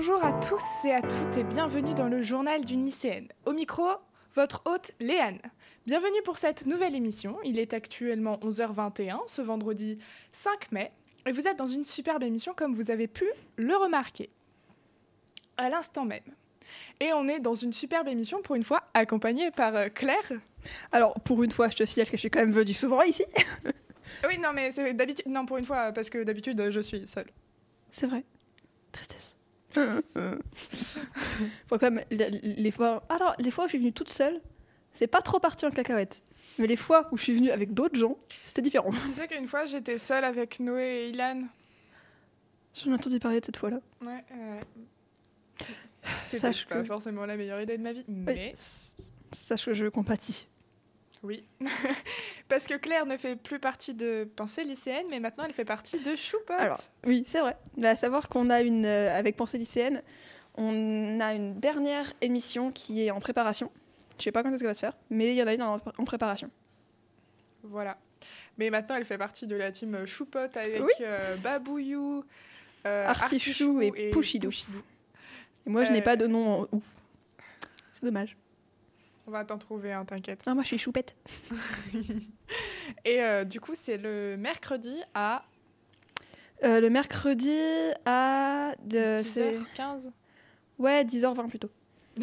Bonjour à tous et à toutes et bienvenue dans le journal d'une lycéenne. Au micro, votre hôte Léane. Bienvenue pour cette nouvelle émission. Il est actuellement 11h21 ce vendredi 5 mai et vous êtes dans une superbe émission comme vous avez pu le remarquer. À l'instant même. Et on est dans une superbe émission pour une fois accompagnée par euh, Claire. Alors, pour une fois, je te signale que je suis quand même venue souvent ici. Oui, non, mais c'est d'habitude. Non, pour une fois, parce que d'habitude, je suis seule. C'est vrai. Tristesse. Faut quand même, les, fois... Alors, les fois où je suis venue toute seule, c'est pas trop parti en cacahuète. Mais les fois où je suis venue avec d'autres gens, c'était différent. Tu sais qu'une fois, j'étais seule avec Noé et Ilan. J'en ai entendu parler de cette fois-là. Ouais, euh... C'était pas forcément la meilleure idée de ma vie, mais Sache que je compatis. oui. Parce que Claire ne fait plus partie de Pensée lycéenne, mais maintenant elle fait partie de Choupot. Alors, oui, c'est vrai. À savoir qu'on a une, euh, avec Pensée lycéenne, on a une dernière émission qui est en préparation. Je sais pas quand est-ce qu'elle va se faire, mais il y en a une en, en préparation. Voilà. Mais maintenant elle fait partie de la team Choupot avec Oui. euh, Babouillou, euh, Artichou et Pouchidou. Et moi, je Euh, n'ai pas de nom en ou. C'est dommage. On va t'en trouver un, t'inquiète. Ah, moi, je suis choupette. Et euh, du coup, c'est le mercredi à Euh, le mercredi à. De, c'est- 10h15. Ouais, 10h20 plutôt.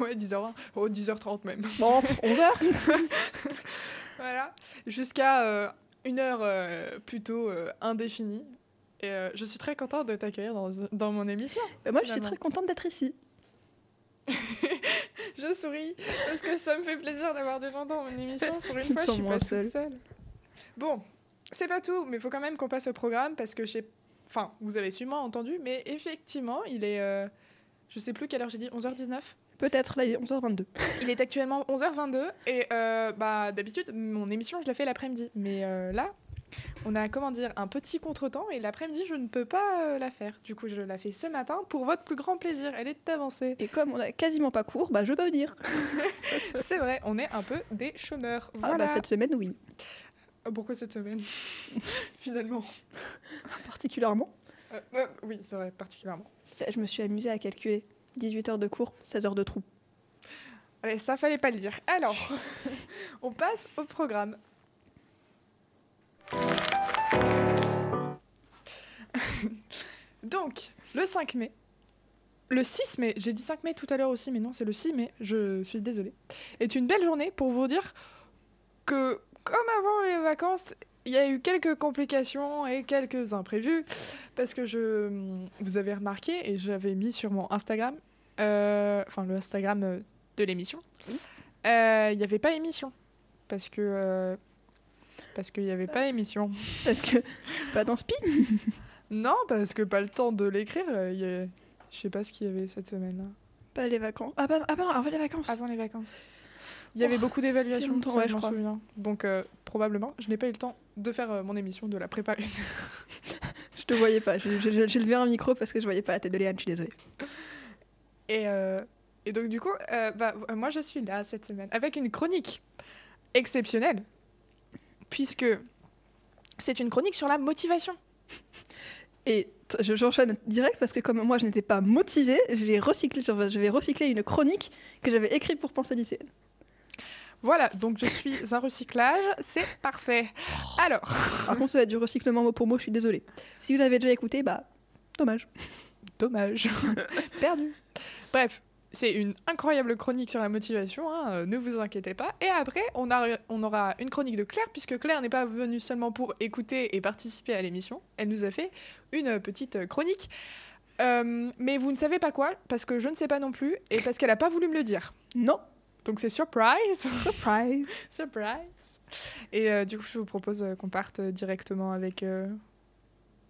ouais, 10h20. Oh, 10h30 même. Bon, 11h Voilà. Jusqu'à euh, une heure euh, plutôt euh, indéfinie. Et euh, je suis très contente de t'accueillir dans, dans mon émission. Bah, Moi, je suis très contente d'être ici. Je souris parce que ça me fait plaisir d'avoir des gens dans mon émission. Pour une Je fois, je suis pas toute seule. Bon, c'est pas tout, mais il faut quand même qu'on passe au programme parce que j'ai. Enfin, vous avez sûrement entendu, mais effectivement, il est. euh, Je sais plus quelle heure j'ai dit, 11h19 Peut-être, là, il est 11h22. Il est actuellement 11h22 et euh, bah, d'habitude, mon émission, je la fais l'après-midi. Mais euh, là, on a, comment dire, un petit contretemps et l'après-midi, je ne peux pas euh, la faire. Du coup, je la fais ce matin pour votre plus grand plaisir. Elle est avancée. Et comme on a quasiment pas cours, bah, je peux venir. C'est vrai, on est un peu des chômeurs. Ah, Voilà. bah, cette semaine, oui. Euh, Pourquoi cette semaine Finalement. Particulièrement. Euh, euh, oui, c'est vrai, particulièrement. Je me suis amusée à calculer. 18 heures de cours, 16 heures de trou. Allez, ça fallait pas le dire. Alors, on passe au programme. Donc, le 5 mai, le 6 mai, j'ai dit 5 mai tout à l'heure aussi, mais non, c'est le 6 mai, je suis désolée, est une belle journée pour vous dire que, comme avant les vacances, il y a eu quelques complications et quelques imprévus, parce que je, vous avez remarqué, et j'avais mis sur mon Instagram, euh, enfin le Instagram de l'émission, euh, il n'y avait pas émission. Parce que. euh, parce qu'il n'y avait pas émission. Parce que, pas dans Spi. Non, parce que pas le temps de l'écrire. euh, y a- Je sais pas ce qu'il y avait cette semaine-là. Pas les vacances. Ah, bah, ah, non, avant les vacances. Avant les vacances. Il y avait Oh, beaucoup d'évaluations, ouais, je je m'en souviens. Donc, euh, probablement, je n'ai pas eu le temps de faire euh, mon émission, de la préparer. Je te voyais pas. J'ai- levé un micro parce que je voyais pas la tête de Léane, je suis désolée. Et, euh, et donc, du coup, bah, moi, je suis là cette semaine avec une chronique exceptionnelle, puisque c'est une chronique sur la motivation. Et je- j'enchaîne direct parce que comme moi je n'étais pas motivée, j'ai recyclé, je vais recycler une chronique que j'avais écrite pour penser lycéenne. Voilà, donc je suis un recyclage, c'est parfait. Alors, Par contre, ça va être du recyclement mot pour mot, je suis désolée. Si vous l'avez déjà écouté, bah, dommage. dommage, perdu. Bref, c'est une incroyable chronique sur la motivation, hein, euh, ne vous inquiétez pas. Et après, on, a, on aura une chronique de Claire, puisque Claire n'est pas venue seulement pour écouter et participer à l'émission, elle nous a fait une petite chronique. Euh, mais vous ne savez pas quoi, parce que je ne sais pas non plus, et parce qu'elle n'a pas voulu me le dire. Non, Donc c'est surprise surprise. Surprise Et euh, du coup, je vous propose qu'on parte directement avec euh,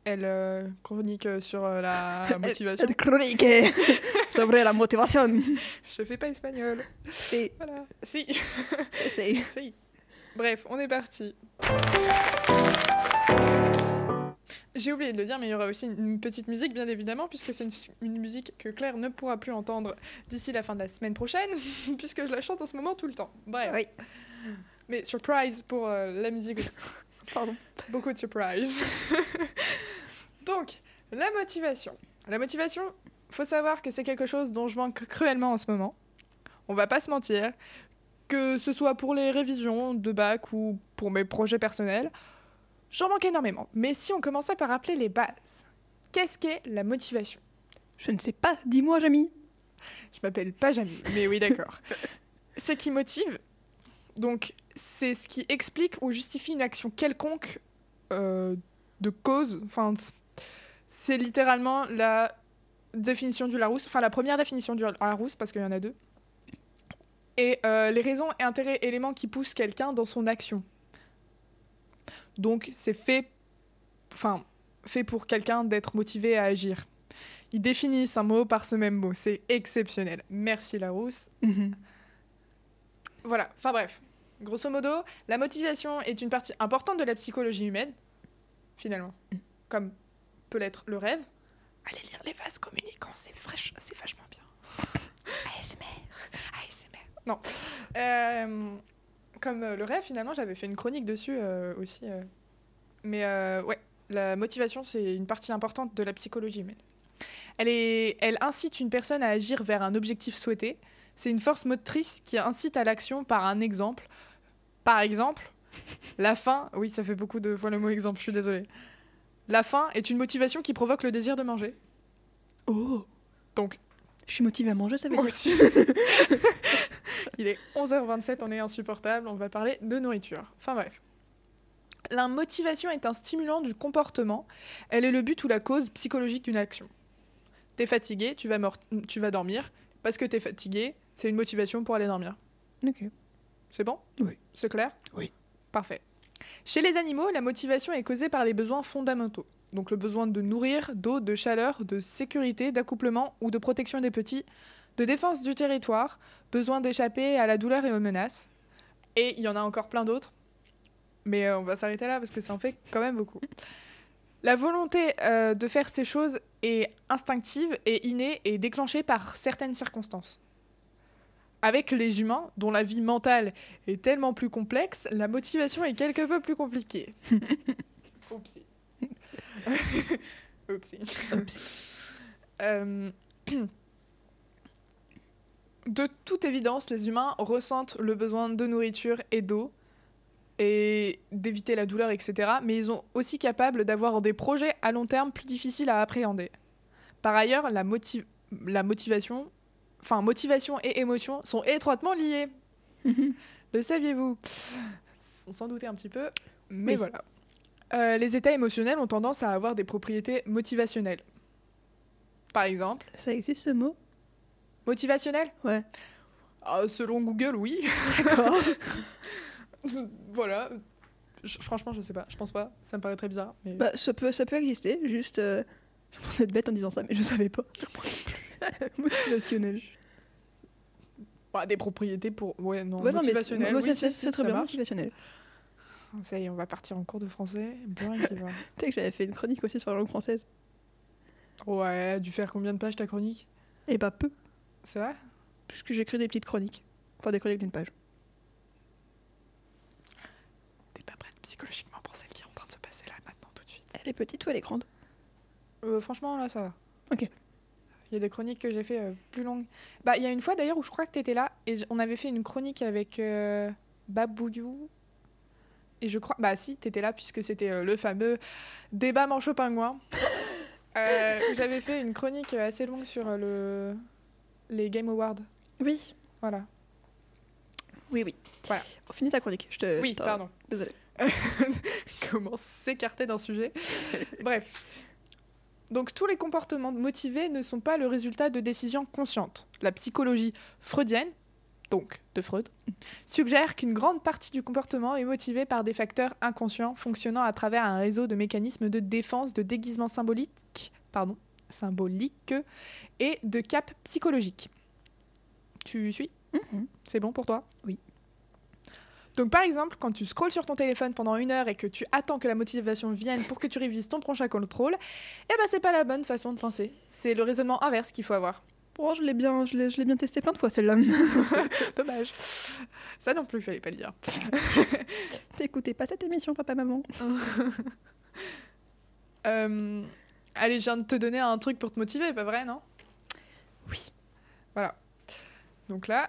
elle, euh, chronique sur euh, la motivation. Cette chronique sobre la motivation. Je fais pas espagnol. Et Voilà. Si. c'est si. Bref, on est parti. J'ai oublié de le dire, mais il y aura aussi une petite musique, bien évidemment, puisque c'est une, une musique que Claire ne pourra plus entendre d'ici la fin de la semaine prochaine, puisque je la chante en ce moment tout le temps. Bref. Oui. Mais surprise pour euh, la musique aussi. Pardon. Beaucoup de surprise. Donc, la motivation. La motivation, faut savoir que c'est quelque chose dont je manque cruellement en ce moment. On va pas se mentir. Que ce soit pour les révisions de bac ou pour mes projets personnels, j'en manque énormément. Mais si on commençait par rappeler les bases, qu'est-ce qu'est la motivation? Je ne sais pas, dis-moi, Jamie. Je m'appelle pas Jamie, mais oui, d'accord. ce qui motive, donc, c'est ce qui explique ou justifie une action quelconque euh, de cause. Enfin, c'est littéralement la définition du Larousse, enfin la première définition du Larousse, parce qu'il y en a deux. Et euh, les raisons, intérêts, éléments qui poussent quelqu'un dans son action. Donc, c'est fait, enfin, fait pour quelqu'un d'être motivé à agir. Ils définissent un mot par ce même mot. C'est exceptionnel. Merci Larousse. Mhm. Voilà, enfin bref. Grosso modo, la motivation est une partie importante de la psychologie humaine, finalement. Comme peut l'être le rêve. Allez lire les vases communicants, c'est fraîche, c'est vachement bien. ASMR. ASMR. Non. Euh, comme euh, le rêve, finalement, j'avais fait une chronique dessus euh, aussi. euh. Mais euh, ouais, la motivation, c'est une partie importante de la psychologie humaine. Elle, est, elle incite une personne à agir vers un objectif souhaité. C'est une force motrice qui incite à l'action par un exemple. Par exemple, la faim. Oui, ça fait beaucoup de fois le mot exemple, je suis désolée. La faim est une motivation qui provoque le désir de manger. Oh, Donc, je suis motivée à manger, ça veut moi dire. aussi. Il est 11h27, on est insupportable, on va parler de nourriture. Enfin bref. La motivation est un stimulant du comportement. Elle est le but ou la cause psychologique d'une action. T'es fatigué, tu vas, tu vas dormir. Parce que t'es fatigué, c'est une motivation pour aller dormir. Ok. C'est bon? Oui. C'est clair? Oui. Parfait. Chez les animaux, la motivation est causée par les besoins fondamentaux. Donc le besoin de nourrir, d'eau, de chaleur, de sécurité, d'accouplement ou de protection des petits, de défense du territoire, besoin d'échapper à la douleur et aux menaces. Et il y en a encore plein d'autres. Mais euh, on va s'arrêter là parce que ça en fait quand même beaucoup. La volonté euh, de faire ces choses est instinctive et innée et déclenchée par certaines circonstances. Avec les humains, dont la vie mentale est tellement plus complexe, la motivation est quelque peu plus compliquée. Oupsie. Oupsie. Euh, De toute évidence, les humains ressentent le besoin de nourriture et d'eau et d'éviter la douleur, etc. Mais ils sont aussi capables d'avoir des projets à long terme plus difficiles à appréhender. Par ailleurs, la, motiv- la motivation, enfin motivation et émotion sont étroitement liées. Le saviez-vous? On s'en doutait un petit peu, mais Oui. voilà. Euh, les états émotionnels ont tendance à avoir des propriétés motivationnelles. Par exemple, Ça existe ce mot? Motivationnel? Ouais. Ah, Selon Google, oui. D'accord. voilà. Je- franchement, je sais pas. Je pense pas. Ça me paraît très bizarre. Mais... bah, ça, peut, ça peut exister, juste. euh, Je pensais être bête en disant ça, mais je savais pas. Motivationnel. Bah, des propriétés pour. Ouais, non. Ouais, non, mais c'est oui, si, très bien, marche. motivationnel. Ça y est, on va partir en cours de français. Bien qui va. Tu sais que j'avais fait une chronique aussi sur la langue française. Ouais, dû faire combien de pages ta chronique? Et pas peu, C'est vrai? Puisque j'écris des petites chroniques. Enfin, des chroniques d'une page. T'es pas prête psychologiquement pour celle qui est en train de se passer là, maintenant, tout de suite. Elle est petite ou elle est grande? Euh, franchement, là, ça va. Ok. Il y a des chroniques que j'ai fait euh, plus longues. Bah, il y a une fois d'ailleurs où je crois que t'étais là et on avait fait une chronique avec euh. Et je crois. Bah, si, t'étais là puisque c'était euh, le fameux débat manchot-pingouin. J'avais fait une chronique assez longue sur le... les Game Awards. Oui. Voilà. Oui, oui. Voilà. On finit ta chronique. Je te. Oui, pardon. Désolée. Comment s'écarter d'un sujet Bref. Donc tous les comportements motivés ne sont pas le résultat de décisions conscientes. La psychologie freudienne, donc de Freud, suggère qu'une grande partie du comportement est motivée par des facteurs inconscients fonctionnant à travers un réseau de mécanismes de défense, de déguisement symbolique, pardon, symbolique et de cap psychologique. Tu suis? Mhm. C'est bon pour toi? Oui. Donc par exemple, quand tu scrolles sur ton téléphone pendant une heure et que tu attends que la motivation vienne pour que tu révises ton prochain contrôle, eh ben c'est pas la bonne façon de penser. C'est le raisonnement inverse qu'il faut avoir. Oh, je l'ai bien, je l'ai, je l'ai bien testé plein de fois celle-là. Dommage. Ça non plus, fallait pas le dire. T'écoutais pas cette émission, papa, maman? Euh, allez, je viens de te donner un truc pour te motiver, pas vrai, non? Oui. Voilà. Donc là,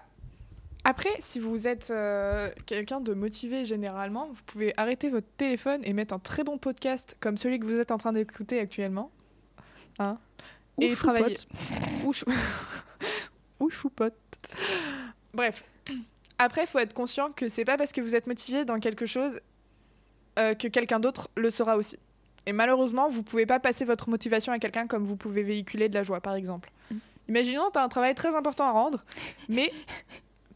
après, si vous êtes euh, quelqu'un de motivé généralement, vous pouvez arrêter votre téléphone et mettre un très bon podcast comme celui que vous êtes en train d'écouter actuellement. Hein Ou et travailler. Ou, chou... Ou choupote. Bref. Après, il faut être conscient que c'est pas parce que vous êtes motivé dans quelque chose euh, que quelqu'un d'autre le sera aussi. Et malheureusement, vous pouvez pas passer votre motivation à quelqu'un comme vous pouvez véhiculer de la joie, par exemple. Mm. Imaginons, tu as un travail très important à rendre, mais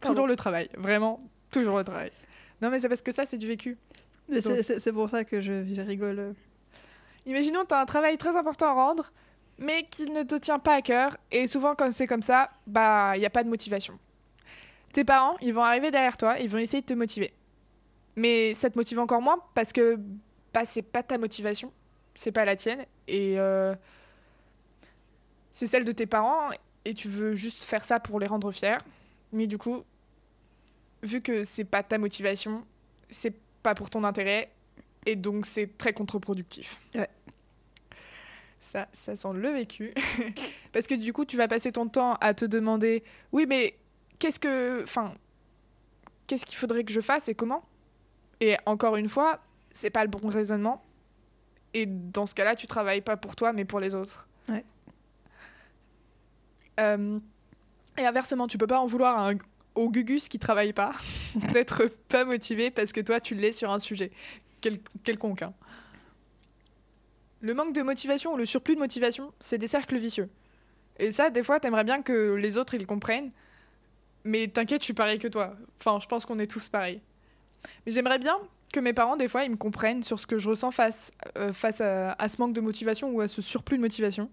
Pardon. toujours le travail. Vraiment, toujours le travail. Non, mais c'est parce que ça, c'est du vécu. C'est- pour ça que je, je rigole. Imaginons, tu as un travail très important à rendre, mais qui ne te tient pas à cœur. Et souvent, quand c'est comme ça, bah, il n'y a pas de motivation. Tes parents, ils vont arriver derrière toi, ils vont essayer de te motiver. Mais ça te motive encore moins parce que bah, c'est pas ta motivation, c'est pas la tienne. Et euh, c'est celle de tes parents, et tu veux juste faire ça pour les rendre fiers. Mais du coup, vu que c'est pas ta motivation, c'est pas pour ton intérêt, et donc c'est très contre-productif. Ouais. Ça, ça sent le vécu. Parce que du coup, tu vas passer ton temps à te demander, oui, mais qu'est-ce que, enfin, qu'est-ce qu'il faudrait que je fasse et comment? Et encore une fois, c'est pas le bon raisonnement. Et dans ce cas-là, tu travailles pas pour toi, mais pour les autres. Ouais. Euh, et inversement, tu peux pas en vouloir à un- au Gugus qui travaille pas d'être pas motivé parce que toi, tu l'es sur un sujet quel- quelconque. hein. Le manque de motivation ou le surplus de motivation, c'est des cercles vicieux. Et ça, des fois, t'aimerais bien que les autres, ils comprennent. Mais t'inquiète, je suis pareil que toi. Enfin, je pense qu'on est tous pareils. Mais j'aimerais bien que mes parents, des fois, ils me comprennent sur ce que je ressens face, euh, face à ce manque de motivation ou à ce surplus de motivation.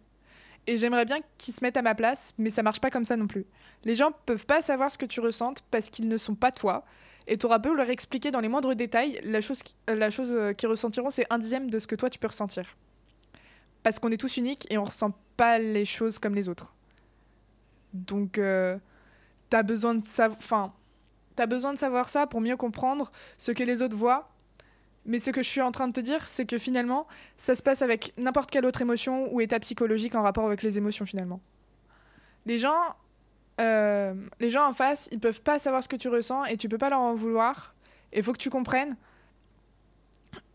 Et j'aimerais bien qu'ils se mettent à ma place, mais ça marche pas comme ça non plus. Les gens peuvent pas savoir ce que tu ressentes parce qu'ils ne sont pas toi. Et tu auras beau leur expliquer dans les moindres détails, la chose, euh, la chose euh, qu'ils ressentiront, c'est un dixième de ce que toi tu peux ressentir. Parce qu'on est tous uniques et on ressent pas les choses comme les autres. Donc, euh, t'as besoin t'as besoin de savoir ça pour mieux comprendre ce que les autres voient. Mais ce que je suis en train de te dire, c'est que finalement, ça se passe avec n'importe quelle autre émotion ou état psychologique en rapport avec les émotions finalement. Les gens, euh, les gens en face, ils peuvent pas savoir ce que tu ressens et tu peux pas leur en vouloir. Il faut que tu comprennes.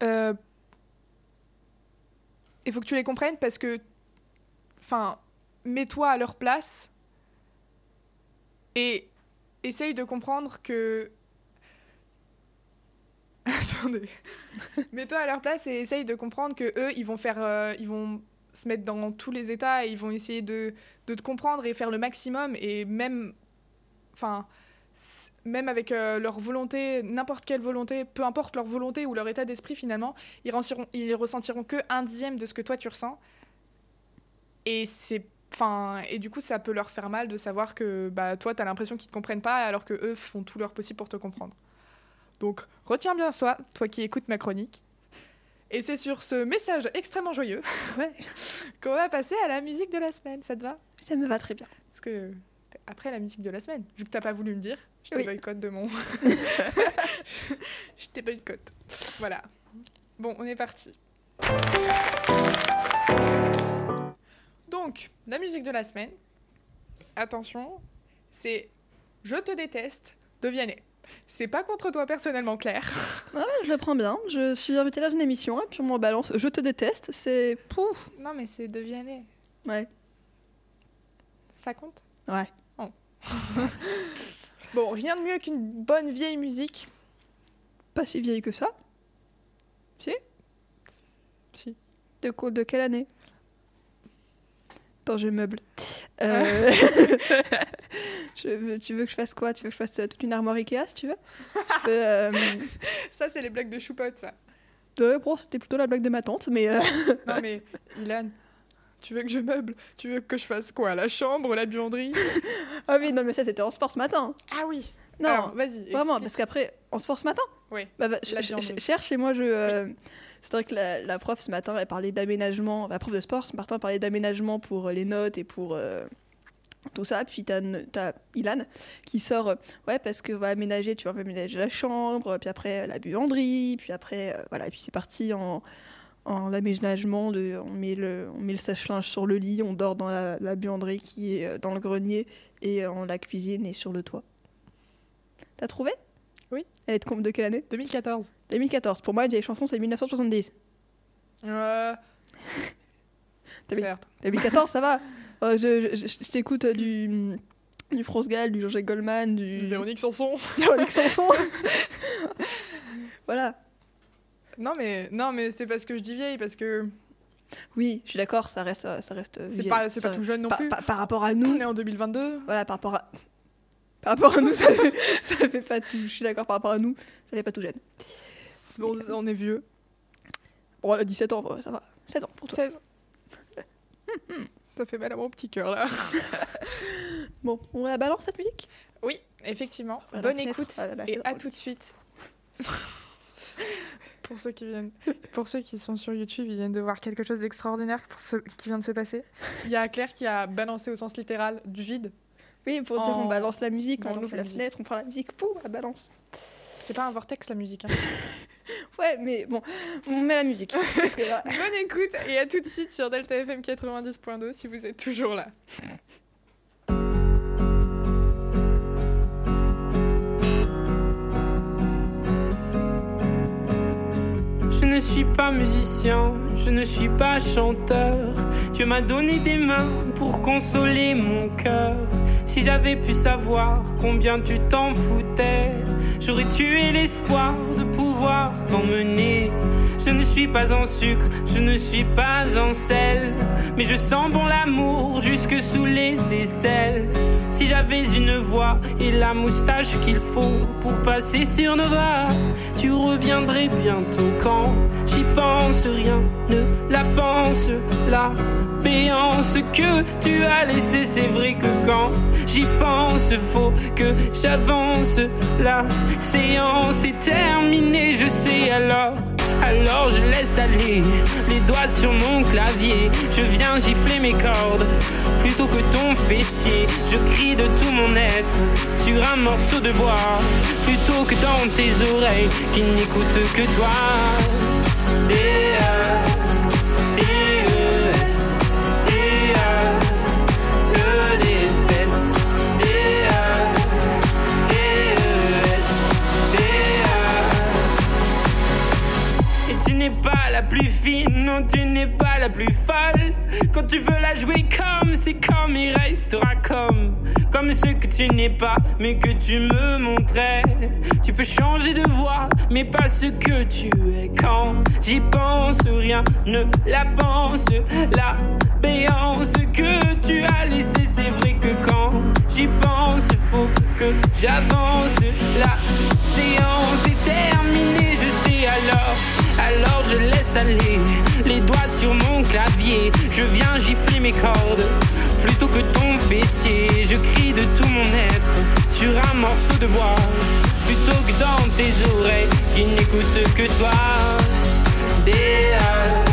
Euh, il faut que tu les comprennes parce que, enfin, mets-toi à leur place et essaye de comprendre que. Attendez. Mets-toi à leur place et essaye de comprendre que eux, ils vont faire, euh, ils vont se mettre dans tous les états et ils vont essayer de, de te comprendre et faire le maximum et même, enfin, même avec euh, leur volonté, n'importe quelle volonté, peu importe leur volonté ou leur état d'esprit finalement, ils, ressentiront, ils ressentiront que un dixième de ce que toi tu ressens. Et c'est, enfin, et du coup ça peut leur faire mal de savoir que bah toi t'as l'impression qu'ils te comprennent pas alors que eux font tout leur possible pour te comprendre. Donc retiens bien ça, toi qui écoutes ma chronique. Et c'est sur ce message extrêmement joyeux Ouais. qu'on va passer à la musique de la semaine. Ça te va? Ça me va très bien. Parce que après la musique de la semaine, vu que t'as pas voulu me dire, je te Oui. boycotte de mon. je te boycotte. Voilà. Bon, on est parti. Donc, la musique de la semaine. Attention, c'est Je te déteste de Vianney. C'est pas contre toi personnellement, Claire. Ouais, je le prends bien. Je suis invitée dans une émission et puis on m'en balance. Je te déteste. C'est pouf. Non, mais c'est de Vianney. Ouais. Ça compte? Ouais. Bon, rien de mieux qu'une bonne vieille musique. Pas si vieille que ça. Si? De, quoi- de quelle année? Attends, je meuble. Euh, je tu veux que je fasse quoi? Tu veux que je fasse euh, toute une armoire Ikea si tu veux? Peux, euh, Ça, c'est les blagues de choupote, ça. bon, C'était plutôt la blague de ma tante, mais Non mais, Ilan, tu veux que je meuble? Tu veux que je fasse quoi? La chambre, la buanderie? Ah oui, non, mais ça c'était en sport ce matin. Ah oui Non, vas-y. vraiment, explique. parce qu'après, en sport ce matin? Oui, Bah, bah, cherche chez moi, je. C'est vrai que la, prof ce matin, elle parlait d'aménagement. La prof de sport ce matin parlait d'aménagement pour euh, les notes et pour euh, tout ça. Puis t'as as Ilan qui sort, euh, ouais, parce que va aménager, tu vas aménager la chambre, puis après la buanderie, puis après, euh, voilà, et puis c'est parti en, en aménagement. On, met le, sèche-linge sur le lit, on dort dans la, la buanderie qui est dans le grenier et euh, la cuisine est sur le toit. T'as trouvé? Elle est de, quelle année? 2014. 2014. Pour moi, une vieille chanson, c'est 1970. Euh... Certes. 2014, ça va? Euh, je je- je- je t'écoute du, du France Gall, du Jean-Jacques Goldman, du Véronique Sanson. Véronique Sanson. voilà. Non mais non mais c'est parce que je dis vieille parce que Oui, je suis d'accord, ça reste, ça reste. c'est vieille. pas c'est pas tout jeune non par, plus. par- par rapport à On nous, est en 2022. voilà, par rapport à. Par rapport à nous, ça fait, ça fait pas tout. Je suis d'accord, par rapport à nous, ça fait pas tout jeune. Bon, on est vieux. Bon, elle a 17 ans, ça va. 16 ans pour toi. 16. Ça fait mal à mon petit cœur là. Bon, on la balance cette musique? Oui, effectivement. Bonne écoute à et à tout de suite. pour ceux qui viennent, pour ceux qui sont sur YouTube, ils viennent de voir quelque chose d'extraordinaire pour ce qui vient de se passer. Il y a Claire qui a balancé au sens littéral du vide. Oui, pour dire En- on balance la musique, on ouvre la fenêtre, on prend la musique, pouf, la balance. C'est pas un vortex la musique. hein. Ouais, mais bon, on met la musique. Parce que là- Bonne écoute et à tout de suite sur Delta FM 90.2 si vous êtes toujours là. Je ne suis pas musicien, je ne suis pas chanteur. Dieu m'a donné des mains pour consoler mon cœur. Si j'avais pu savoir combien tu t'en foutais, j'aurais tué l'espoir de pouvoir t'emmener. Je ne suis pas en sucre, je ne suis pas en sel, mais je sens bon l'amour jusque sous les aisselles. Si j'avais une voix et la moustache qu'il faut pour passer sur Nova, tu reviendrais bientôt quand j'y pense rien ne la pense béance que tu as laissé c'est vrai que quand j'y pense faut que j'avance la séance est terminée je sais alors alors je laisse aller les doigts sur mon clavier. Je viens gifler mes cordes plutôt que ton fessier. Je crie de tout mon être sur un morceau de bois plutôt que dans tes oreilles qui n'écoutent que toi. Pas la plus fine, non, tu n'es pas la plus folle. Quand tu veux la jouer comme, c'est comme, il restera comme. Comme ce que tu n'es pas, mais que tu me montrais. Tu peux changer de voix, mais pas ce que tu es. Quand j'y pense, rien ne la pense. La béance que tu as laissée, c'est vrai que quand j'y pense, faut que j'avance. La séance est terminée, je sais alors. Alors je laisse aller les doigts sur mon clavier. Je viens gifler mes cordes plutôt que ton fessier. Je crie de tout mon être sur un morceau de bois plutôt que dans tes oreilles qui n'écoutent que toi. D-A,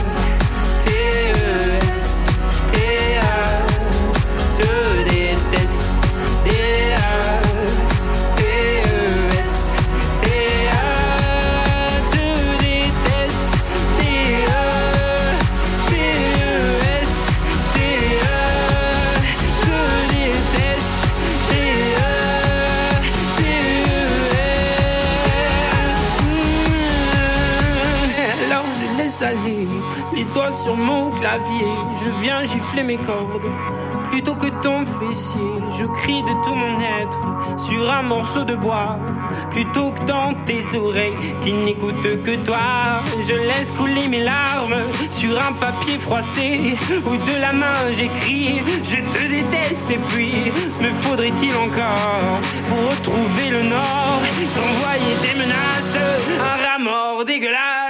Je viens gifler mes cordes plutôt que ton fessier. Je crie de tout mon être sur un morceau de bois plutôt que dans tes oreilles qui n'écoutent que toi. Je laisse couler mes larmes sur un papier froissé où de la main j'écris Je te déteste et puis me faudrait-il encore pour retrouver le nord? T'envoyer des menaces, un rat mort dégueulasse.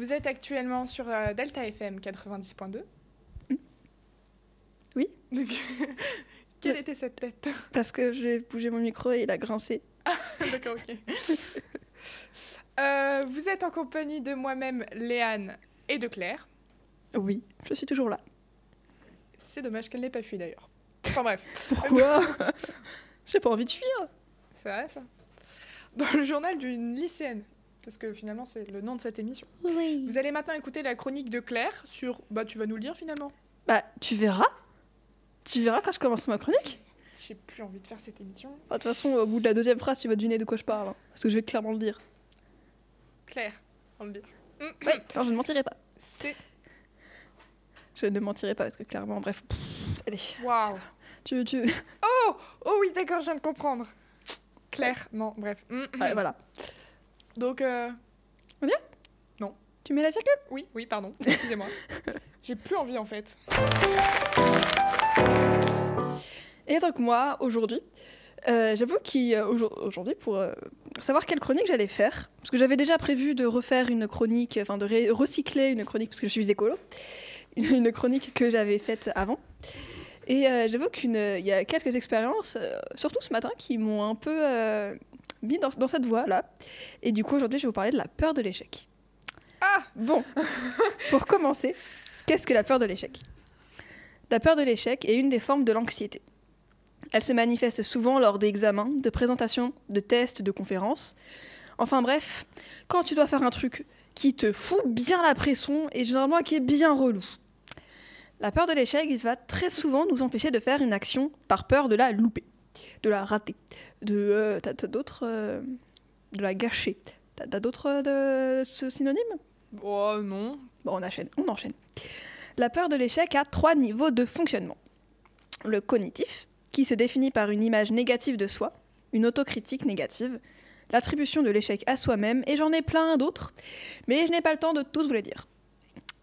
Vous êtes actuellement sur euh, Delta FM 90.2. Mm. Oui. Donc, Quelle était cette tête? Parce que j'ai bougé mon micro et il a grincé. D'accord, ok. Euh, vous êtes en compagnie de moi-même, Léane, et de Claire. Oui, je suis toujours là. C'est dommage qu'elle n'ait pas fui d'ailleurs. Enfin bref, Pourquoi? J'ai pas envie de fuir. c'est vrai ça. Dans le journal d'une lycéenne, parce que finalement c'est le nom de cette émission. Oui. Vous allez maintenant écouter la chronique de Claire sur. Bah, tu vas nous le dire finalement. Bah, tu verras. Tu verras quand je commence ma chronique. J'ai plus envie de faire cette émission. De toute façon, au bout de la deuxième phrase, tu vas deviner de quoi je parle. hein, parce que je vais clairement le dire. Claire, on le dit. Oui, alors je ne mentirai pas. C'est. Je ne mentirai pas parce que clairement, bref. pff, allez, Waouh! tu, tu... Oh! Oh oui, d'accord, je viens de comprendre. Claire, non, bref. Ouais, voilà. Donc, euh, Tu mets la virgule? Oui, oui, pardon, excusez-moi. J'ai plus envie en fait. Et donc moi, aujourd'hui, euh, j'avoue qu'aujourd'hui, pour euh, savoir quelle chronique j'allais faire, parce que j'avais déjà prévu de refaire une chronique, enfin de recycler une chronique, parce que je suis écolo, une, une chronique que j'avais faite avant. Et euh, j'avoue qu'il y a quelques expériences, euh, surtout ce matin, qui m'ont un peu mis dans, dans cette voie-là. Et du coup, aujourd'hui, je vais vous parler de la peur de l'échec. Ah! Bon, pour commencer, qu'est-ce que la peur de l'échec? La peur de l'échec est une des formes de l'anxiété. Elle se manifeste souvent lors d'examens, de présentations, de tests, de conférences. Enfin bref, quand tu dois faire un truc qui te fout bien la pression et généralement qui est bien relou. La peur de l'échec va très souvent nous empêcher de faire une action par peur de la louper, de la rater, de euh, t'as- d'autres euh, de la gâcher. T'as t'as d'autres euh, de ce synonyme? Oh non. Bon, on enchaîne, on enchaîne. La peur de l'échec a trois niveaux de fonctionnement. Le cognitif, qui se définit par une image négative de soi, une autocritique négative, l'attribution de l'échec à soi-même, et j'en ai plein d'autres, mais je n'ai pas le temps de tous vous les dire.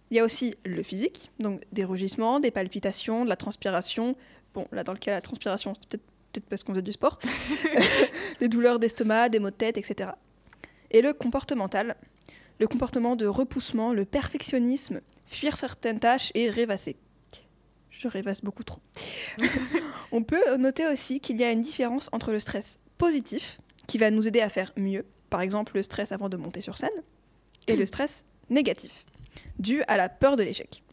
Il y a aussi le physique, donc des rugissements, des palpitations, de la transpiration. Bon, là, dans le cas de la transpiration, c'est peut-être peut-être parce qu'on faisait du sport. des douleurs d'estomac, des maux de tête, etc. Et le comportemental, le comportement de repoussement, le perfectionnisme, fuir certaines tâches et rêvasser. Je rêvasse beaucoup trop. On peut noter aussi qu'il y a une différence entre le stress positif, qui va nous aider à faire mieux, par exemple le stress avant de monter sur scène, et le stress négatif, dû à la peur de l'échec.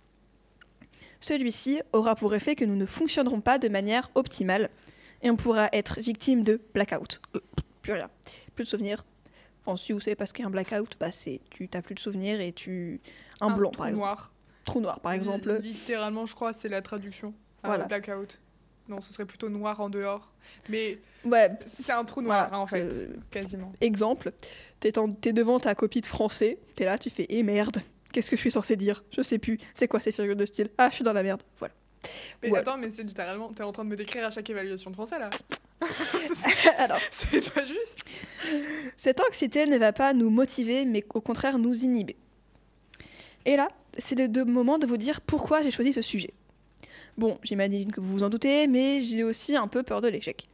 Celui-ci aura pour effet que nous ne fonctionnerons pas de manière optimale et on pourra être victime de blackout. Euh, plus rien, plus de souvenirs. Enfin, si vous savez pas ce qu'est un blackout, bah c'est tu t'as plus de souvenirs et tu un, blanc trou par exemple. noir. Trou noir par exemple. Littéralement, je crois, c'est la traduction. Voilà. Blackout. Non, ce serait plutôt noir en dehors. Mais Ouais, c'est un trou noir, Voilà, hein, en fait. Quasiment. exemple, t'es, t'es devant ta copie de français, t'es là, tu fais eh merde, qu'est-ce que je suis censé dire? Je sais plus, c'est quoi ces figures de style? Ah, je suis dans la merde. Voilà. Mais Ouais. attends, mais c'est littéralement. T'es en train de me décrire à chaque évaluation de français là. Alors, C'est pas juste. cette anxiété ne va pas nous motiver, mais au contraire nous inhiber. Et là, c'est le moment de vous dire pourquoi j'ai choisi ce sujet. Bon, j'imagine que vous vous en doutez, mais j'ai aussi un peu peur de l'échec.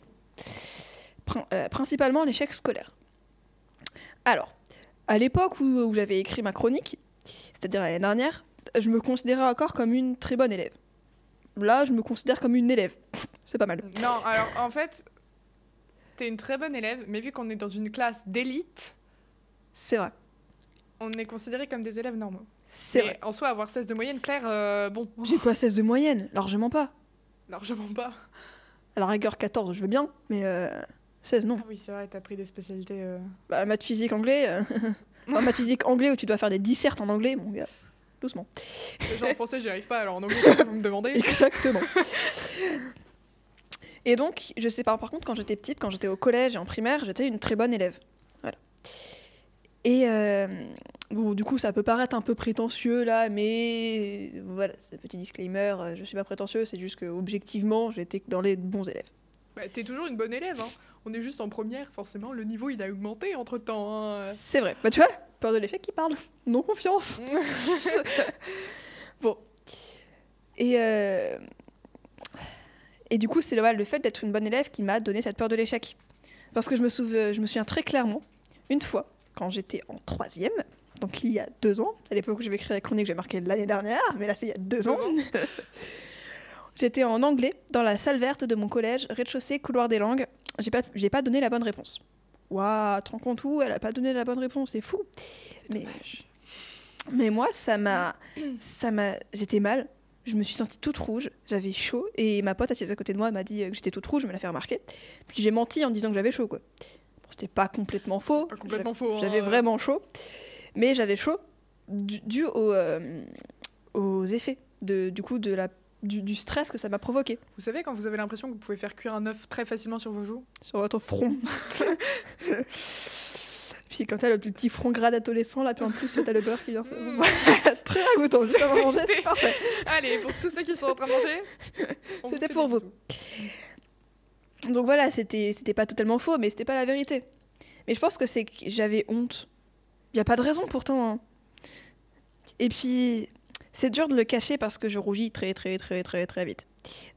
Prin- euh, principalement l'échec scolaire. Alors, à l'époque où, où j'avais écrit ma chronique, c'est-à-dire l'année dernière, je me considérais encore comme une très bonne élève. Là, je me considère comme une élève. C'est pas mal. Non, alors en fait, t'es une très bonne élève, mais vu qu'on est dans une classe d'élite, C'est vrai. on est considéré comme des élèves normaux. C'est vrai. en soi, avoir 16 de moyenne, Claire, euh, bon, J'ai pas 16 de moyenne, largement pas. largement pas. À la rigueur 14, je veux bien, mais euh, 16 non. Ah oui, c'est vrai, t'as pris des spécialités. euh, Bah, maths physique anglais, euh, enfin, maths physique anglais où tu dois faire des dissertes en anglais, mon gars, doucement. Déjà en français, j'y arrive pas, alors en anglais, vous me demandez Exactement. Et donc, je sais pas, par contre, quand j'étais petite, quand j'étais au collège et en primaire, j'étais une très bonne élève. Voilà. Et euh, bon, du coup, ça peut paraître un peu prétentieux là, mais voilà, c'est un petit disclaimer, euh, je suis pas prétentieux, c'est juste que objectivement, j'étais dans les bons élèves. Bah, T'es toujours une bonne élève, hein. On est juste en première, forcément, le niveau il a augmenté entre temps. Hein. C'est vrai. Bah tu vois, peur de l'échec qui parle, non confiance. bon. Et, euh, Et du coup, c'est le, fait d'être une bonne élève qui m'a donné cette peur de l'échec. Parce que je me, souviens, je me souviens très clairement, une fois, quand j'étais en troisième, donc il y a deux ans, à l'époque où j'avais écrit la chronique, j'ai marqué l'année dernière, mais là c'est il y a deux, ans. J'étais en anglais dans la salle verte de mon collège, rez-de-chaussée, couloir des langues. J'ai pas, j'ai pas donné la bonne réponse. Waouh, te rends compte où Elle a pas donné la bonne réponse, c'est fou. Mais, mais moi, ça m'a, ça m'a, j'étais mal. Je me suis sentie toute rouge, j'avais chaud et ma pote assise à côté de moi m'a dit que j'étais toute rouge, je me l'a fait remarquer. Puis j'ai menti en disant que j'avais chaud quoi. Bon, c'était pas complètement faux. Pas complètement faux. J'avais hein. vraiment chaud, mais j'avais chaud dû, dû au, euh, aux effets de, du coup de la du, du stress que ça m'a provoqué Vous savez quand vous avez l'impression que vous pouvez faire cuire un œuf très facilement sur vos joues sur votre front. Puis quand t'as le petit front gras d'adolescent, là, puis en plus t'as le beurre qui vient. Mm. Très ragoûtant, juste avant de manger, c'est parfait. Allez, pour tous ceux qui sont en train de manger, C'était pour vous. Donc voilà, c'était pas totalement faux, mais c'était pas la vérité. Mais je pense que c'est que j'avais honte. Y a pas de raison pourtant. hein. Et puis, c'est dur de le cacher parce que je rougis très très très très très vite.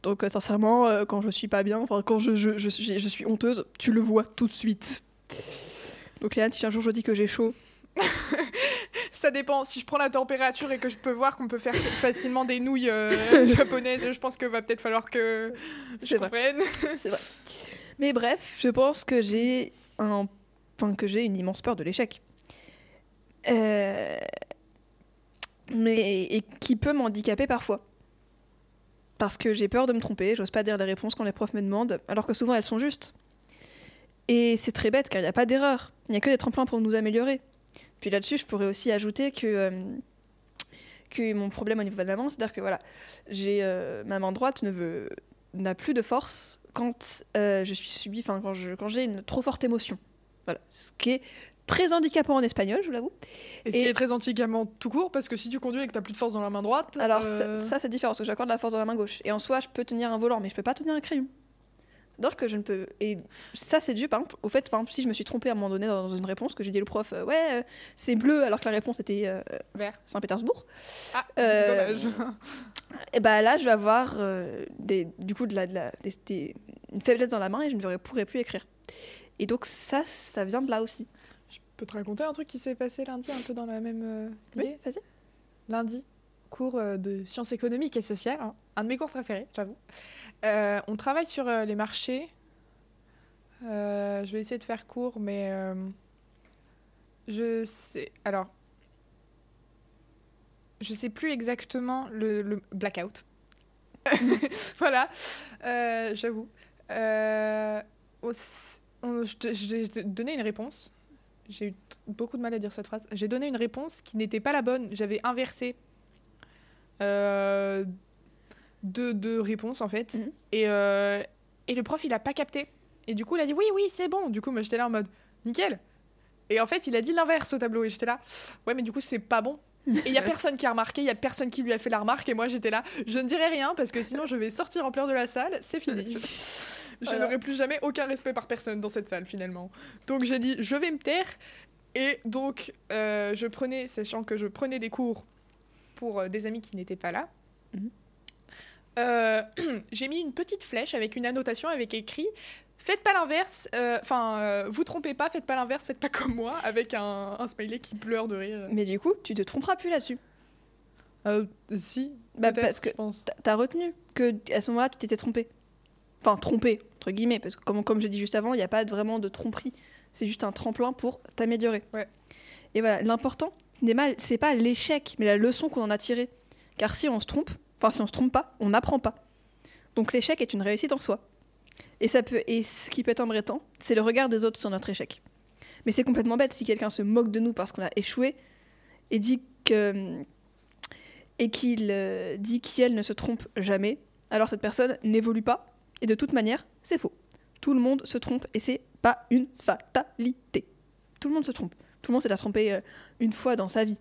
Donc euh, sincèrement, euh, quand je suis pas bien, enfin quand je, je, je, suis- je suis honteuse, tu le vois tout de suite. Donc Léane, si un jour je dis que j'ai chaud, Ça dépend. Si je prends la température et que je peux voir qu'on peut faire facilement des nouilles euh, japonaises, je pense que va peut-être falloir que je comprenne. c'est vrai. Mais bref, je pense que j'ai un, enfin que j'ai une immense peur de l'échec. Euh, Mais et qui peut m'handicaper parfois. Parce que j'ai peur de me tromper, j'ose pas dire les réponses quand les profs me demandent, alors que souvent elles sont justes. Et c'est très bête car il n'y a pas d'erreur, il n'y a que des tremplins pour nous améliorer. Puis là-dessus, je pourrais aussi ajouter que, euh, que mon problème au niveau de la main, c'est-à-dire que voilà, j'ai euh, ma main droite ne n'a plus de force quand euh, je suis subie, enfin quand j'ai une trop forte émotion. Voilà, ce qui est très handicapant en espagnol, je vous l'avoue. Et ce qui est très antiquement tout court, parce que si tu conduis et que t'as plus de force dans la main droite. Alors euh, ça, ça, c'est différent parce que j'accorde la force dans la main gauche. Et en soi, je peux tenir un volant, mais je peux pas tenir un crayon. C'est-à-dire que je ne peux. Et ça, c'est dû, par exemple, au fait, par exemple, si je me suis trompée à un moment donné dans une réponse, que j'ai dit au prof, euh, ouais, euh, c'est bleu, alors que la réponse était euh, Vert. Saint-Pétersbourg. Ah, Euh, dommage. Et bah là, je vais avoir euh, des, du coup de la, de la- des- des- une faiblesse dans la main et je ne pourrai plus écrire. Et donc ça, ça vient de là aussi. Peux te raconter un truc qui s'est passé lundi, un peu dans la même euh, Oui, idée? vas-y. Lundi, cours euh, de sciences économiques et sociales, hein, un de mes cours préférés, j'avoue. Euh, on travaille sur euh, les marchés. Je vais essayer de faire court, mais je sais. Alors, je sais plus exactement le, le blackout. voilà, j'avoue. On je te- je t'ai donné une réponse. J'ai eu beaucoup de mal à dire cette phrase. J'ai donné une réponse qui n'était pas la bonne. J'avais inversé euh, deux, deux réponses en fait. Mhm. Et, euh, et le prof il a pas capté. Et du coup il a dit oui, oui, c'est bon. Du coup, moi j'étais là en mode nickel. Et en fait, il a dit l'inverse au tableau. Et j'étais là, ouais, mais du coup, c'est pas bon. Et il y a personne qui a remarqué, il y a personne qui lui a fait la remarque. Et moi, j'étais là, je ne dirai rien parce que sinon, je vais sortir en pleurs de la salle. C'est fini. Je n'aurai plus jamais aucun respect par personne dans cette salle finalement. Donc j'ai dit, je vais me taire. Et donc, euh, je prenais, sachant que je prenais des cours pour euh, des amis qui n'étaient pas là. Mhm. Euh, j'ai mis une petite flèche avec une annotation avec écrit Faites pas l'inverse, enfin, vous trompez pas, faites pas l'inverse, faites pas comme moi, avec un, un smiley qui pleure de rire. Mais du coup, tu te tromperas plus là-dessus. Si, Bah, parce que t'as- t'as retenu que à ce moment-là, tu t'étais trompé. Enfin, trompé, entre guillemets, parce que comme, comme je l'ai dit juste avant, il n'y a pas vraiment de tromperie. C'est juste un tremplin pour t'améliorer. Ouais. Et voilà, l'important, n'est mal- c'est pas l'échec, mais la leçon qu'on en a tirée. Car si on se trompe, enfin si on se trompe pas, on n'apprend pas. Donc l'échec est une réussite en soi. Et ça peut, et ce qui peut être embêtant, c'est le regard des autres sur notre échec. Mais c'est complètement bête si quelqu'un se moque de nous parce qu'on a échoué et dit que et qu'il euh, dit qu'elle ne se trompe jamais, alors cette personne n'évolue pas. Et de toute manière, c'est faux. Tout le monde se trompe et c'est pas une fatalité. Tout le monde se trompe. Tout le monde s'est trompé euh, une fois dans sa vie.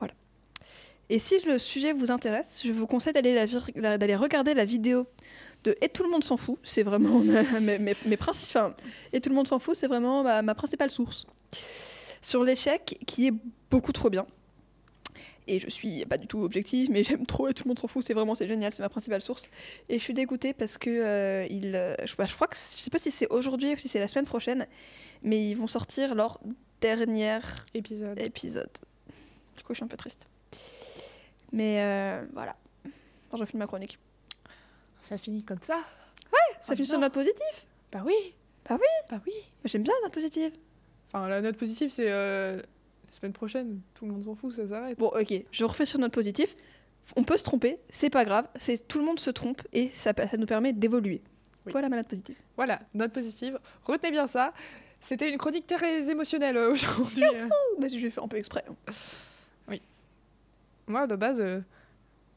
Voilà. Et si le sujet vous intéresse, je vous conseille d'aller, regarder la vidéo de Et tout le monde s'en fout. C'est vraiment mes, mes, mes princi- enfin, Et tout le monde s'en fout, c'est vraiment ma principale source. Sur l'échec, qui est beaucoup trop bien. Et je suis pas du tout objective, mais j'aime trop et tout le monde s'en fout. C'est vraiment c'est génial, c'est ma principale source. Et je suis dégoûtée parce que euh, euh, je, bah, je crois que je sais pas si c'est aujourd'hui ou si c'est la semaine prochaine, mais ils vont sortir leur dernier Épisode. épisode. Du coup, je suis un peu triste. Mais euh, voilà. Enfin, je finis ma chronique. Ça finit comme ça Ça Ah finit sur une note positive. Bah oui. Bah oui. Bah oui. J'aime bien la note positive. Enfin, la note positive, c'est euh, semaine prochaine. Tout le monde s'en fout, ça s'arrête. Bon, ok, je refais sur note positive. On peut se tromper, c'est pas grave. C'est tout le monde se trompe et ça, ça nous permet d'évoluer. Oui. Voilà ma note positive. Voilà, note positive. Retenez bien ça. C'était une chronique très émotionnelle euh, aujourd'hui. Bah, j'ai fait un peu exprès. hein. Moi, de base, euh,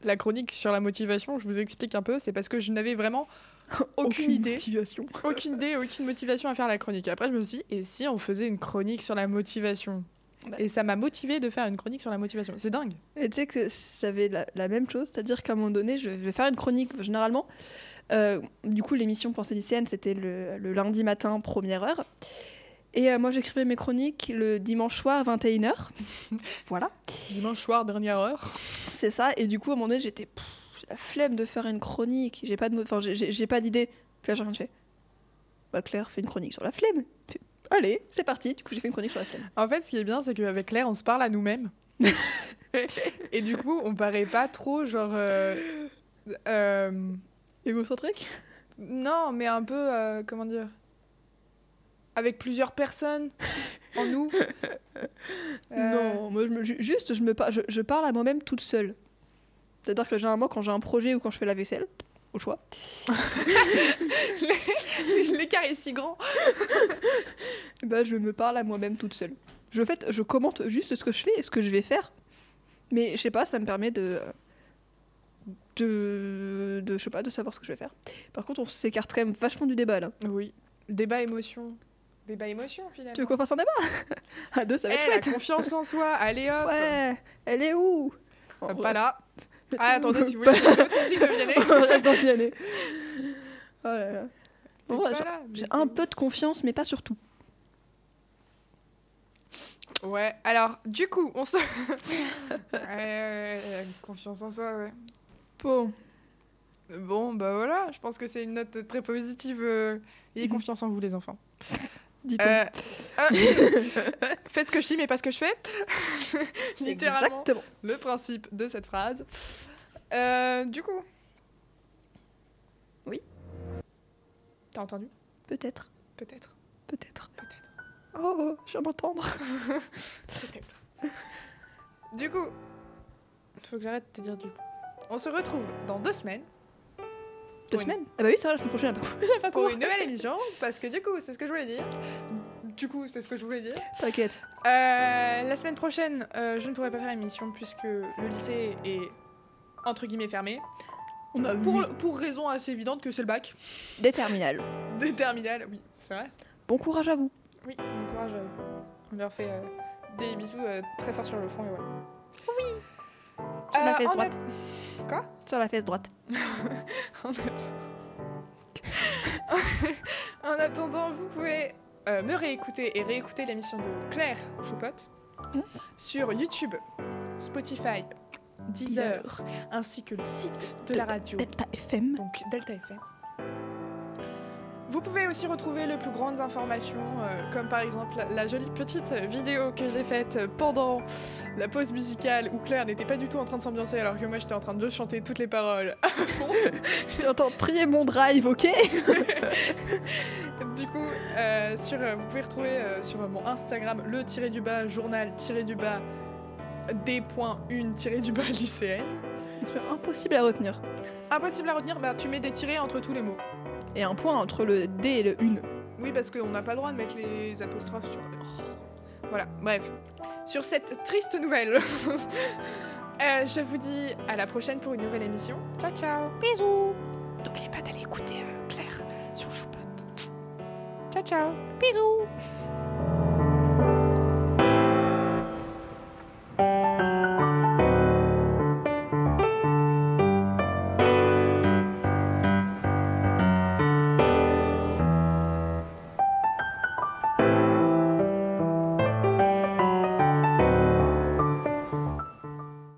la chronique sur la motivation, je vous explique un peu, c'est parce que je n'avais vraiment aucune, idée. motivation. Aucune idée, aucune motivation à faire la chronique. Après, je me suis dit, et si on faisait une chronique sur la motivation? Et ça m'a motivé de faire une chronique sur la motivation. C'est dingue. Et tu sais que j'avais la, la même chose, c'est-à-dire qu'à un moment donné, je vais faire une chronique, généralement. euh, du coup, l'émission Pensée lycéenne, c'était le, le lundi matin, première heure. Et euh, moi, j'écrivais mes chroniques le dimanche soir, 21h. voilà. Dimanche soir, dernière heure. C'est ça. Et du coup, à un moment donné, j'étais. la flemme de faire une chronique. J'ai pas de Enfin, j'ai- pas d'idée. Puis là, j'ai rien fait. Bah, Claire fait une chronique sur la flemme. Puis, Allez, c'est parti. Du coup, j'ai fait une chronique sur la flemme. En fait, ce qui est bien, c'est qu'avec Claire, on se parle à nous-mêmes. et du coup, on paraît pas trop genre. euh, euh, Égocentrique? Non, mais un peu. euh, comment dire Avec plusieurs personnes en nous. Non, moi, je juste, je, me je parle à moi-même toute seule. C'est-à-dire que généralement, quand j'ai un projet ou quand je fais la vaisselle, au choix, L'écart est si grand. bah, je me parle à moi-même toute seule. Je, fait, je commente juste ce que je fais et ce que je vais faire. Mais je sais pas, ça me permet de. De, de. Je sais pas, de savoir ce que je vais faire. Par contre, on s'écarte quand même vachement du débat là. Oui. Débat émotion. Débat émotion, finalement. Tu veux qu'on fasse un débat? À deux, ça va Eh, être la confiance en soi, allez hop Ouais, elle est où? Pas là. Ah, attendez, si vous voulez musique de Vianney. On reste dans Vianney. Oh là là. C'est Bon, pas j'ai- un peu de confiance, mais pas surtout. Ouais, alors, du coup, on se. ouais, confiance en soi, ouais. Bon. Bon, bah voilà, je pense que c'est une note très positive. euh, Ayez Mhm. confiance en vous, les enfants. Dit-on. Euh, euh, Faites ce que je dis, mais pas ce que je fais. Littéralement, Exactement. le principe de cette phrase. Euh, du coup. Oui. T'as entendu? Peut-être. Peut-être. Peut-être. Peut-être. Oh, oh, je viens d'entendre. Peut-être. Du coup, il faut que j'arrête de te dire du coup. On se retrouve dans deux semaines Deux une- semaines Ah bah oui, c'est vrai, la semaine prochaine, elle pas- pour une nouvelle émission, parce que du coup, c'est ce que je voulais dire. Du coup, c'est ce que je voulais dire. T'inquiète. Euh, la semaine prochaine, euh, je ne pourrai pas faire émission puisque le lycée est entre guillemets fermé. On a Pour, pour raison assez évidente que c'est le bac. des terminales. Des terminales, oui, c'est vrai. Bon courage à vous. Oui, bon courage. euh, On leur fait euh, des bisous très forts sur le front et voilà. Oui. Sur la fesse droite. Quoi? Sur la fesse droite. En att- En attendant, vous pouvez euh, me réécouter et réécouter l'émission de Claire Choupotte Mhm. sur YouTube, Spotify, Deezer, ainsi que le site de, De la radio, Delta FM. donc Delta FM. Vous pouvez aussi retrouver les plus grandes informations, euh, comme par exemple la, jolie petite vidéo que j'ai faite pendant la pause musicale où Claire n'était pas du tout en train de s'ambiancer alors que moi j'étais en train de chanter toutes les paroles Je entends trier mon drive, ok? Du coup, euh, sur, vous pouvez retrouver euh, sur mon Instagram le tiré du bas journal tiré du bas d.1 tiré du bas lycéenne. Impossible à retenir. Impossible à retenir, bah, tu mets des tirés entre tous les mots. Et un point entre le D et le une. Oui, parce qu'on n'a pas le droit de mettre les apostrophes sur. Voilà, bref. Sur cette triste nouvelle, euh, je vous dis à la prochaine pour une nouvelle émission. Ciao, ciao. Bisous. N'oubliez pas d'aller écouter euh, Claire sur Choupot. Ciao, ciao. Bisous.